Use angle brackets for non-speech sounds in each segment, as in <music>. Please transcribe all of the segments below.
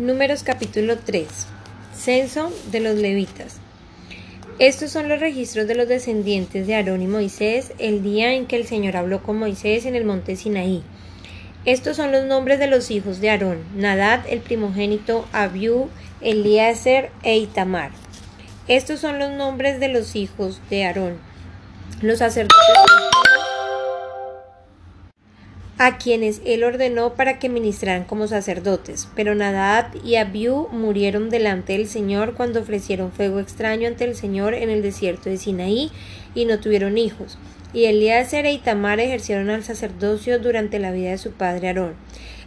Números capítulo 3. Censo de los levitas. Estos son los registros de los descendientes de Aarón y Moisés el día en que el Señor habló con Moisés en el monte Sinaí. Estos son los nombres de los hijos de Aarón: Nadad, el primogénito, Abiú, Eliezer e Itamar. Estos son los nombres de los hijos de Aarón. Los sacerdotes a quienes él ordenó para que ministraran como sacerdotes. Pero Nadab y Abiú murieron delante del Señor cuando ofrecieron fuego extraño ante el Señor en el desierto de Sinaí y no tuvieron hijos. Y Elíaser e Itamar ejercieron al sacerdocio durante la vida de su padre Aarón.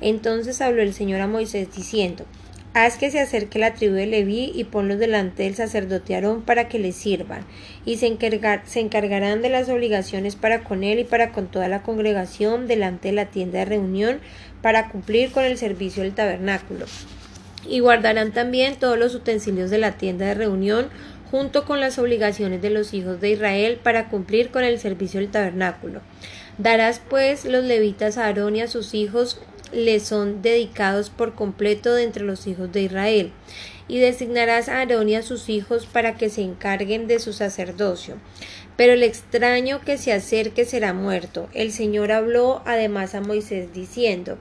Entonces habló el Señor a Moisés diciendo Haz que se acerque la tribu de Leví y ponlos delante del sacerdote Aarón para que le sirvan, y se, se, encargarán de las obligaciones para con él y para con toda la congregación delante de la tienda de reunión para cumplir con el servicio del tabernáculo. Y guardarán también todos los utensilios de la tienda de reunión junto con las obligaciones de los hijos de Israel para cumplir con el servicio del tabernáculo. Darás pues los levitas a Aarón y a sus hijos le son dedicados por completo de entre los hijos de Israel, y designarás a Aarón y a sus hijos para que se encarguen de su sacerdocio. Pero el extraño que se acerque será muerto. El Señor habló además a Moisés diciendo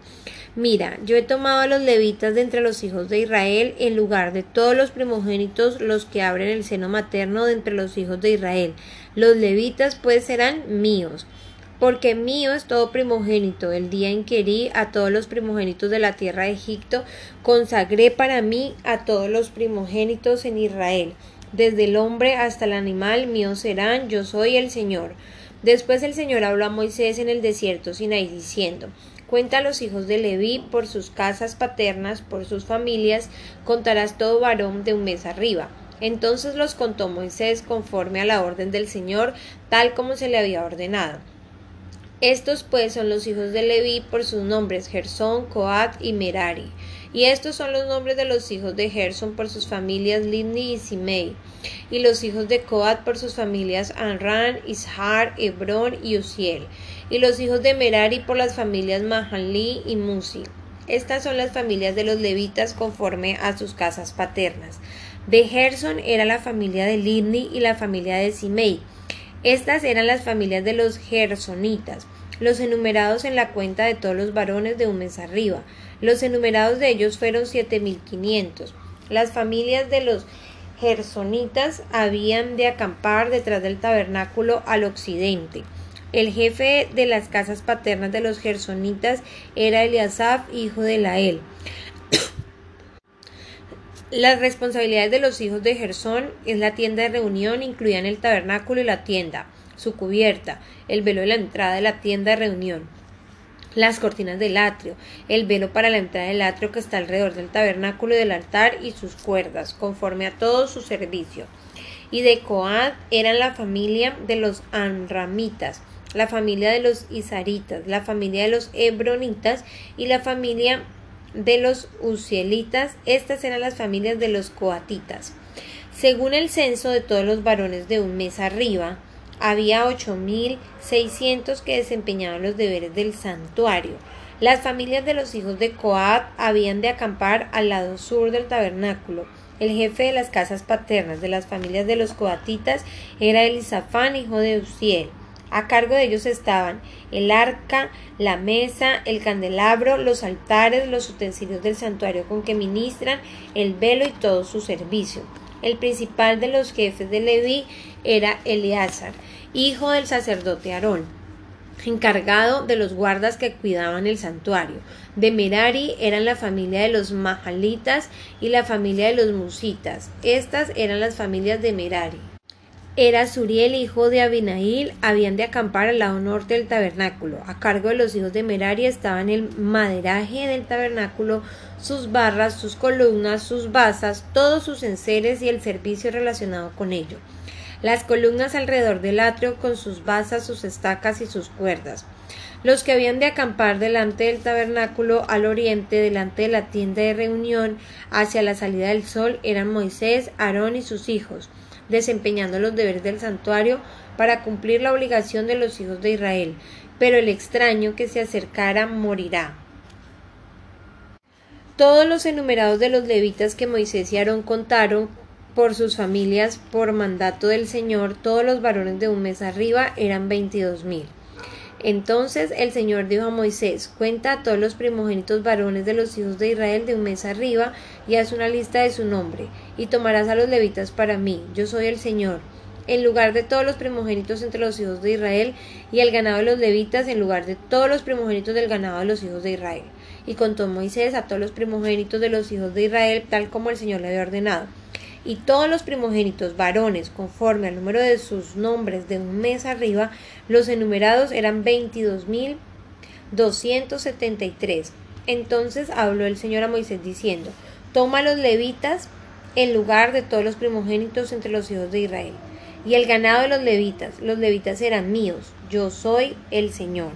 Mira, yo he tomado a los levitas de entre los hijos de Israel en lugar de todos los primogénitos los que abren el seno materno de entre los hijos de Israel. Los levitas pues serán míos porque mío es todo primogénito. El día en que herí a todos los primogénitos de la tierra de Egipto, consagré para mí a todos los primogénitos en Israel. Desde el hombre hasta el animal mío serán, yo soy el Señor. Después el Señor habló a Moisés en el desierto Sinaí diciendo Cuenta a los hijos de Leví por sus casas paternas, por sus familias, contarás todo varón de un mes arriba. Entonces los contó Moisés conforme a la orden del Señor, tal como se le había ordenado. Estos pues son los hijos de Leví por sus nombres Gersón, Coat y Merari. Y estos son los nombres de los hijos de Gerson por sus familias Lidni y Simei. Y los hijos de Coat por sus familias Anran, Ishar, Hebrón y Uziel. Y los hijos de Merari por las familias Mahanli y Musi. Estas son las familias de los levitas conforme a sus casas paternas. De Gerson era la familia de Lidni y la familia de Simei. Estas eran las familias de los gersonitas, los enumerados en la cuenta de todos los varones de un mes arriba. Los enumerados de ellos fueron siete mil quinientos. Las familias de los gersonitas habían de acampar detrás del tabernáculo al occidente. El jefe de las casas paternas de los gersonitas era Eliasaf, hijo de Lael. Las responsabilidades de los hijos de Gersón es la tienda de reunión, incluían el tabernáculo y la tienda, su cubierta, el velo de la entrada de la tienda de reunión, las cortinas del atrio, el velo para la entrada del atrio que está alrededor del tabernáculo y del altar y sus cuerdas, conforme a todo su servicio. Y de Coad eran la familia de los Anramitas, la familia de los Isaritas, la familia de los Hebronitas y la familia de los Uzielitas, estas eran las familias de los Coatitas. Según el censo de todos los varones de un mes arriba, había 8.600 que desempeñaban los deberes del santuario. Las familias de los hijos de Coat habían de acampar al lado sur del tabernáculo. El jefe de las casas paternas de las familias de los coatitas era Elisafán, hijo de Uziel. A cargo de ellos estaban el arca, la mesa, el candelabro, los altares, los utensilios del santuario con que ministran, el velo y todo su servicio. El principal de los jefes de Leví era Eleazar, hijo del sacerdote Aarón, encargado de los guardas que cuidaban el santuario. De Merari eran la familia de los Mahalitas y la familia de los Musitas. Estas eran las familias de Merari era Suriel, hijo de Abinail, habían de acampar al lado norte del tabernáculo. A cargo de los hijos de Merari estaban el maderaje del tabernáculo, sus barras, sus columnas, sus basas, todos sus enseres y el servicio relacionado con ello. Las columnas alrededor del atrio con sus basas, sus estacas y sus cuerdas. Los que habían de acampar delante del tabernáculo al oriente, delante de la tienda de reunión, hacia la salida del sol, eran Moisés, Aarón y sus hijos desempeñando los deberes del santuario para cumplir la obligación de los hijos de Israel, pero el extraño que se acercara morirá. Todos los enumerados de los levitas que Moisés y Aarón contaron por sus familias por mandato del Señor, todos los varones de un mes arriba eran veintidós mil. Entonces el Señor dijo a Moisés, cuenta a todos los primogénitos varones de los hijos de Israel de un mes arriba y haz una lista de su nombre, y tomarás a los levitas para mí, yo soy el Señor, en lugar de todos los primogénitos entre los hijos de Israel, y el ganado de los levitas en lugar de todos los primogénitos del ganado de los hijos de Israel. Y contó Moisés a todos los primogénitos de los hijos de Israel, tal como el Señor le había ordenado y todos los primogénitos varones, conforme al número de sus nombres de un mes arriba, los enumerados eran veintidós mil doscientos setenta y tres. Entonces habló el Señor a Moisés diciendo, toma los levitas en lugar de todos los primogénitos entre los hijos de Israel. Y el ganado de los levitas, los levitas eran míos, yo soy el Señor.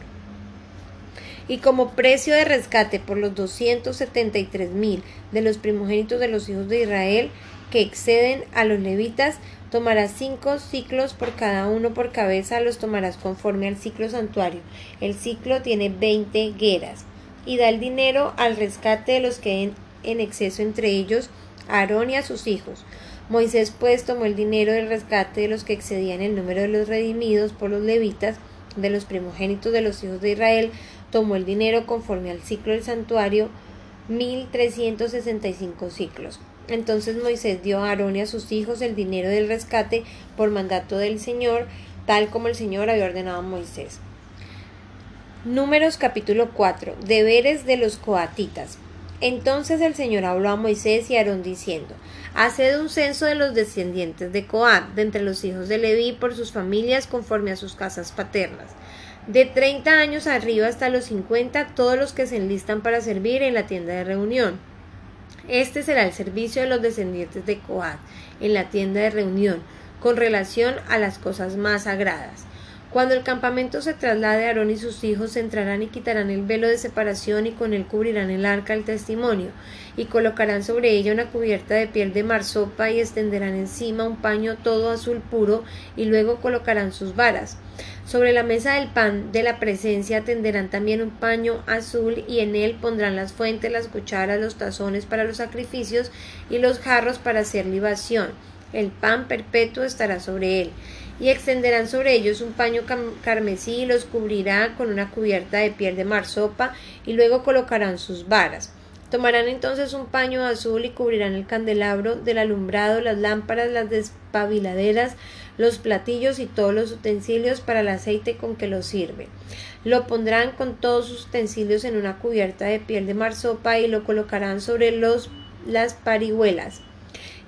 Y como precio de rescate por los doscientos setenta y tres mil de los primogénitos de los hijos de Israel, que exceden a los levitas, tomarás cinco ciclos por cada uno por cabeza, los tomarás conforme al ciclo santuario. El ciclo tiene veinte gueras. Y da el dinero al rescate de los que en, exceso entre ellos, Aarón y a sus hijos. Moisés pues tomó el dinero del rescate de los que excedían el número de los redimidos por los levitas, de los primogénitos de los hijos de Israel, tomó el dinero conforme al ciclo del santuario, mil trescientos sesenta y cinco ciclos. Entonces Moisés dio a Aarón y a sus hijos el dinero del rescate por mandato del Señor, tal como el Señor había ordenado a Moisés. Números capítulo 4. Deberes de los coatitas. Entonces el Señor habló a Moisés y Aarón diciendo, Haced un censo de los descendientes de Coat, de entre los hijos de Leví, por sus familias, conforme a sus casas paternas. De treinta años arriba hasta los cincuenta, todos los que se enlistan para servir en la tienda de reunión este será el servicio de los descendientes de Coat en la tienda de reunión, con relación a las cosas más sagradas. Cuando el campamento se traslade, Aarón y sus hijos entrarán y quitarán el velo de separación y con él cubrirán el arca del testimonio, y colocarán sobre ella una cubierta de piel de marsopa y extenderán encima un paño todo azul puro, y luego colocarán sus varas. Sobre la mesa del pan de la presencia tenderán también un paño azul y en él pondrán las fuentes, las cucharas, los tazones para los sacrificios y los jarros para hacer libación. El pan perpetuo estará sobre él. Y extenderán sobre ellos un paño carmesí y los cubrirá con una cubierta de piel de marsopa y luego colocarán sus varas. Tomarán entonces un paño azul y cubrirán el candelabro del alumbrado, las lámparas, las despabiladeras, los platillos y todos los utensilios para el aceite con que lo sirve. Lo pondrán con todos sus utensilios en una cubierta de piel de marsopa y lo colocarán sobre los, las parihuelas.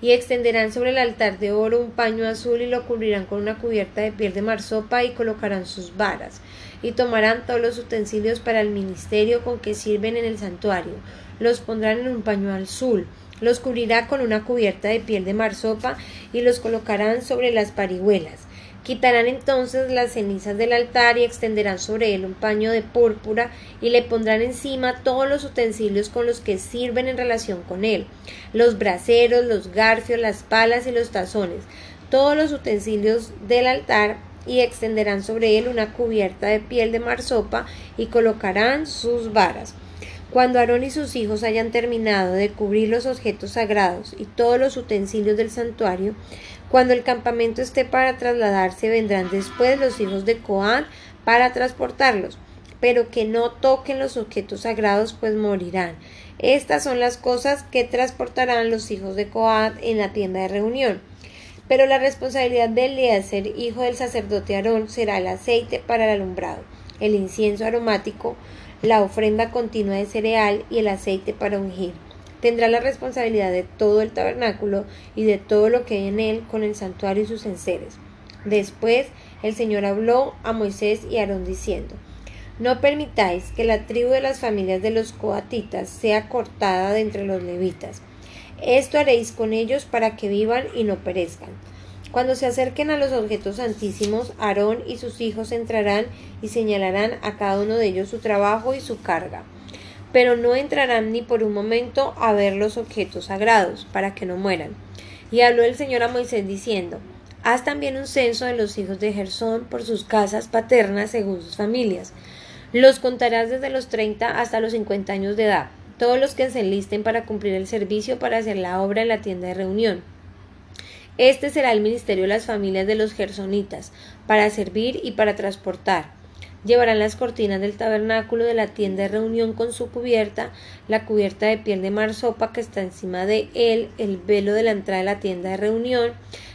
Y extenderán sobre el altar de oro un paño azul y lo cubrirán con una cubierta de piel de marsopa y colocarán sus varas. Y tomarán todos los utensilios para el ministerio con que sirven en el santuario. Los pondrán en un paño azul los cubrirá con una cubierta de piel de marsopa y los colocarán sobre las parihuelas. Quitarán entonces las cenizas del altar y extenderán sobre él un paño de púrpura y le pondrán encima todos los utensilios con los que sirven en relación con él, los braseros, los garfios, las palas y los tazones, todos los utensilios del altar y extenderán sobre él una cubierta de piel de marsopa y colocarán sus varas. Cuando Aarón y sus hijos hayan terminado de cubrir los objetos sagrados y todos los utensilios del santuario, cuando el campamento esté para trasladarse, vendrán después los hijos de Coán para transportarlos, pero que no toquen los objetos sagrados, pues morirán. Estas son las cosas que transportarán los hijos de Coán en la tienda de reunión. Pero la responsabilidad de Eliezer, hijo del sacerdote Aarón, será el aceite para el alumbrado, el incienso aromático, la ofrenda continua de cereal y el aceite para ungir. Tendrá la responsabilidad de todo el tabernáculo y de todo lo que hay en él con el santuario y sus enseres. Después el Señor habló a Moisés y Aarón diciendo, No permitáis que la tribu de las familias de los coatitas sea cortada de entre los levitas. Esto haréis con ellos para que vivan y no perezcan. Cuando se acerquen a los objetos santísimos, Aarón y sus hijos entrarán y señalarán a cada uno de ellos su trabajo y su carga. Pero no entrarán ni por un momento a ver los objetos sagrados, para que no mueran. Y habló el Señor a Moisés diciendo, Haz también un censo de los hijos de Gersón por sus casas paternas según sus familias. Los contarás desde los treinta hasta los cincuenta años de edad todos los que se enlisten para cumplir el servicio para hacer la obra en la tienda de reunión. Este será el ministerio de las familias de los gersonitas, para servir y para transportar. Llevarán las cortinas del tabernáculo de la tienda de reunión con su cubierta, la cubierta de piel de marsopa que está encima de él, el velo de la entrada de la tienda de reunión,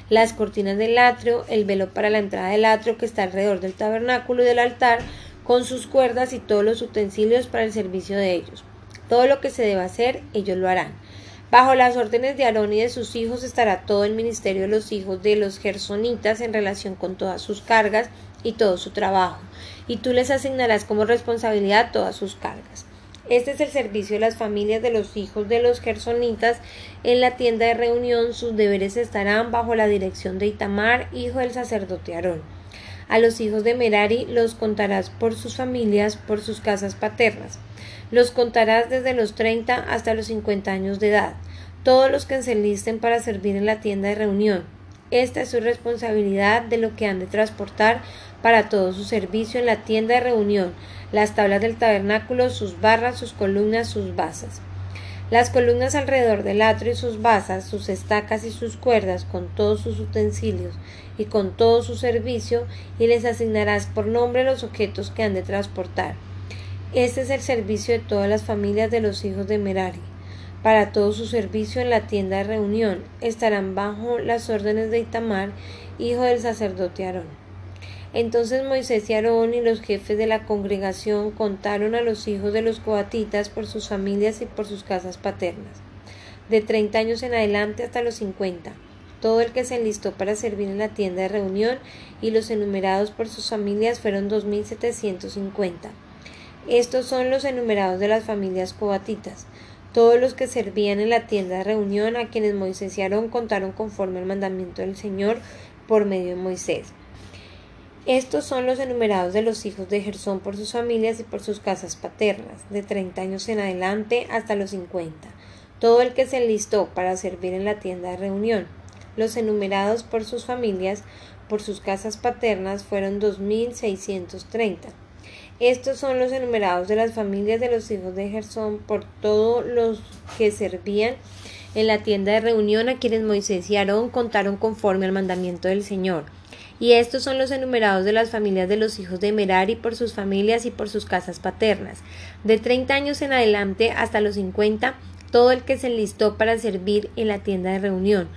las cortinas del atrio, el velo para la entrada del atrio que está alrededor del tabernáculo y del altar, con sus cuerdas y todos los utensilios para el servicio de ellos. Todo lo que se deba hacer, ellos lo harán. Bajo las órdenes de Aarón y de sus hijos estará todo el ministerio de los hijos de los gersonitas en relación con todas sus cargas y todo su trabajo, y tú les asignarás como responsabilidad todas sus cargas. Este es el servicio de las familias de los hijos de los gersonitas en la tienda de reunión. Sus deberes estarán bajo la dirección de Itamar, hijo del sacerdote Aarón. A los hijos de Merari los contarás por sus familias, por sus casas paternas. Los contarás desde los treinta hasta los cincuenta años de edad, todos los que se enlisten para servir en la tienda de reunión. Esta es su responsabilidad de lo que han de transportar para todo su servicio en la tienda de reunión, las tablas del tabernáculo, sus barras, sus columnas, sus basas. Las columnas alrededor del atrio y sus basas, sus estacas y sus cuerdas, con todos sus utensilios y con todo su servicio, y les asignarás por nombre los objetos que han de transportar. Este es el servicio de todas las familias de los hijos de Merari. Para todo su servicio en la tienda de reunión estarán bajo las órdenes de Itamar, hijo del sacerdote Aarón. Entonces Moisés y Aarón y los jefes de la congregación contaron a los hijos de los coatitas por sus familias y por sus casas paternas, de treinta años en adelante hasta los cincuenta, todo el que se enlistó para servir en la tienda de reunión y los enumerados por sus familias fueron dos mil setecientos cincuenta. Estos son los enumerados de las familias coatitas, todos los que servían en la tienda de reunión a quienes Moisés y contaron conforme al mandamiento del Señor por medio de Moisés. Estos son los enumerados de los hijos de Gersón por sus familias y por sus casas paternas, de treinta años en adelante hasta los cincuenta, todo el que se enlistó para servir en la tienda de reunión. Los enumerados por sus familias, por sus casas paternas, fueron dos mil seiscientos treinta. Estos son los enumerados de las familias de los hijos de Gersón por todos los que servían en la tienda de reunión a quienes Moisés y Aarón contaron conforme al mandamiento del Señor y estos son los enumerados de las familias de los hijos de Merari por sus familias y por sus casas paternas. De treinta años en adelante hasta los cincuenta, todo el que se enlistó para servir en la tienda de reunión.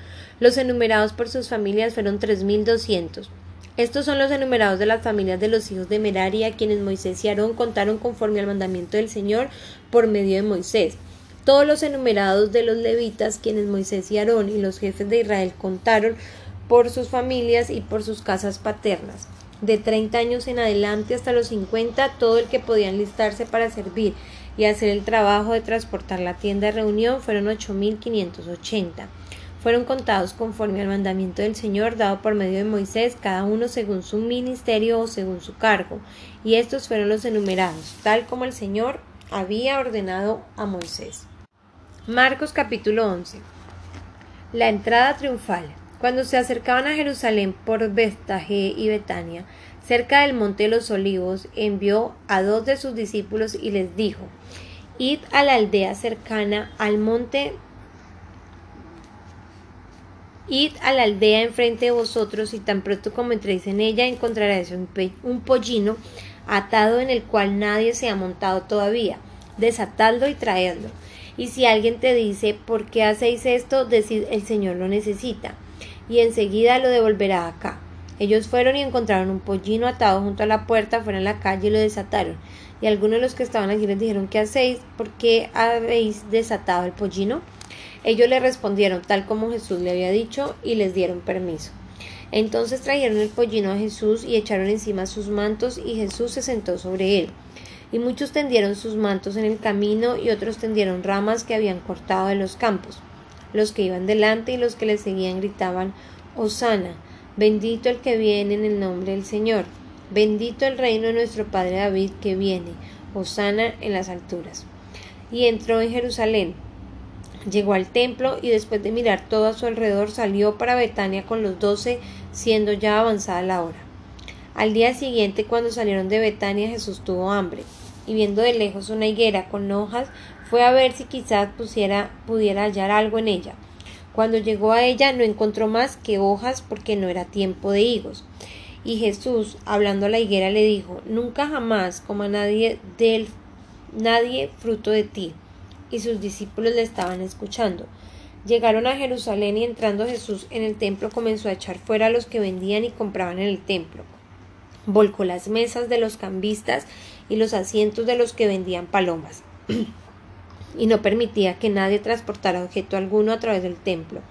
Los enumerados por sus familias fueron tres mil doscientos. Estos son los enumerados de las familias de los hijos de Merari quienes Moisés y Aarón contaron conforme al mandamiento del Señor por medio de Moisés. Todos los enumerados de los levitas, quienes Moisés y Aarón y los jefes de Israel contaron, por sus familias y por sus casas paternas. De 30 años en adelante hasta los 50, todo el que podía enlistarse para servir y hacer el trabajo de transportar la tienda de reunión fueron 8.580. Fueron contados conforme al mandamiento del Señor dado por medio de Moisés, cada uno según su ministerio o según su cargo, y estos fueron los enumerados, tal como el Señor había ordenado a Moisés. Marcos capítulo 11. La entrada triunfal. Cuando se acercaban a Jerusalén por Betagé y Betania, cerca del monte de los olivos, envió a dos de sus discípulos y les dijo Id a la aldea cercana al monte Id a la aldea enfrente de vosotros y tan pronto como entréis en ella encontraréis un, un, pollino atado en el cual nadie se ha montado todavía. Desatadlo y traedlo. Y si alguien te dice ¿por qué hacéis esto? decid el Señor lo necesita y enseguida lo devolverá acá. Ellos fueron y encontraron un pollino atado junto a la puerta fuera en la calle y lo desataron. Y algunos de los que estaban allí les dijeron, ¿qué hacéis? ¿Por qué habéis desatado el pollino? Ellos le respondieron tal como Jesús le había dicho y les dieron permiso. Entonces trajeron el pollino a Jesús y echaron encima sus mantos y Jesús se sentó sobre él. Y muchos tendieron sus mantos en el camino y otros tendieron ramas que habían cortado de los campos. Los que iban delante y los que le seguían gritaban, Osana, bendito el que viene en el nombre del Señor, bendito el reino de nuestro Padre David que viene, Osana en las alturas. Y entró en Jerusalén, llegó al templo y después de mirar todo a su alrededor salió para Betania con los doce, siendo ya avanzada la hora. Al día siguiente, cuando salieron de Betania, Jesús tuvo hambre, y viendo de lejos una higuera con hojas, Fue a ver si quizás pusiera, pudiera hallar algo en ella. Cuando llegó a ella no encontró más que hojas porque no era tiempo de higos. Y Jesús, hablando a la higuera, le dijo, Nunca jamás coma nadie del nadie fruto de ti. Y sus discípulos le estaban escuchando. Llegaron a Jerusalén y entrando Jesús en el templo comenzó a echar fuera a los que vendían y compraban en el templo. Volcó las mesas de los cambistas y los asientos de los que vendían palomas. <clears throat> y no permitía que nadie transportara objeto alguno a través del templo.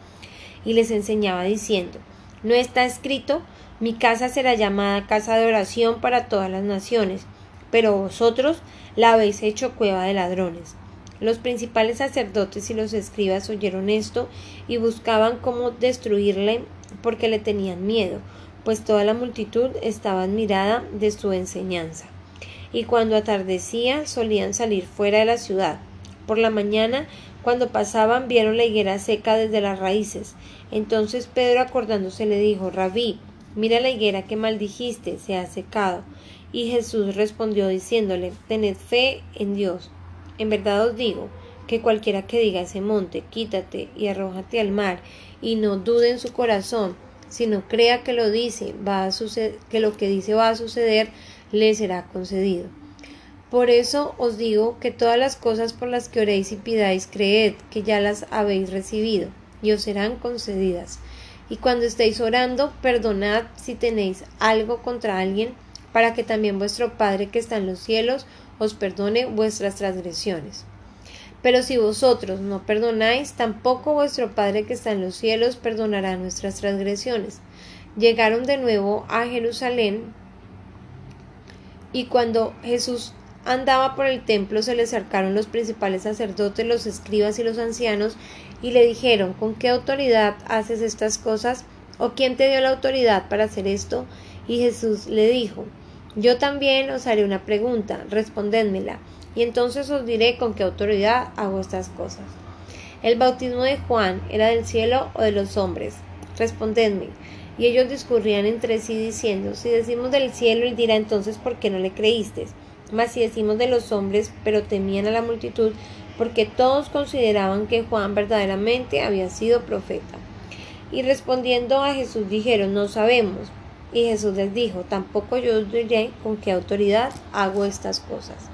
Y les enseñaba diciendo, ¿no está escrito? Mi casa será llamada casa de oración para todas las naciones, pero vosotros la habéis hecho cueva de ladrones. Los principales sacerdotes y los escribas oyeron esto y buscaban cómo destruirle porque le tenían miedo, pues toda la multitud estaba admirada de su enseñanza. Y cuando atardecía solían salir fuera de la ciudad. Por la mañana, cuando pasaban, vieron la higuera seca desde las raíces. Entonces Pedro acordándose le dijo Rabí, mira la higuera que maldijiste, se ha secado. Y Jesús respondió diciéndole, Tened fe en Dios. En verdad os digo, que cualquiera que diga a ese monte, quítate y arrójate al mar, y no dude en su corazón, sino crea que lo dice, va a suceder, que lo que dice va a suceder, le será concedido. Por eso os digo que todas las cosas por las que oréis y pidáis, creed que ya las habéis recibido, y os serán concedidas. Y cuando estéis orando, perdonad si tenéis algo contra alguien, para que también vuestro Padre que está en los cielos os perdone vuestras transgresiones. Pero si vosotros no perdonáis, tampoco vuestro Padre que está en los cielos perdonará nuestras transgresiones. Llegaron de nuevo a Jerusalén y cuando Jesús andaba por el templo se le acercaron los principales sacerdotes, los escribas y los ancianos y le dijeron ¿Con qué autoridad haces estas cosas? ¿O quién te dio la autoridad para hacer esto? Y Jesús le dijo yo también os haré una pregunta, respondedmela, y entonces os diré con qué autoridad hago estas cosas. ¿El bautismo de Juan era del cielo o de los hombres? Respondedme. Y ellos discurrían entre sí diciendo, si decimos del cielo, él dirá entonces por qué no le creísteis. Mas si decimos de los hombres, pero temían a la multitud, porque todos consideraban que Juan verdaderamente había sido profeta. Y respondiendo a Jesús dijeron, no sabemos. Y Jesús les dijo, tampoco yo os diré con qué autoridad hago estas cosas.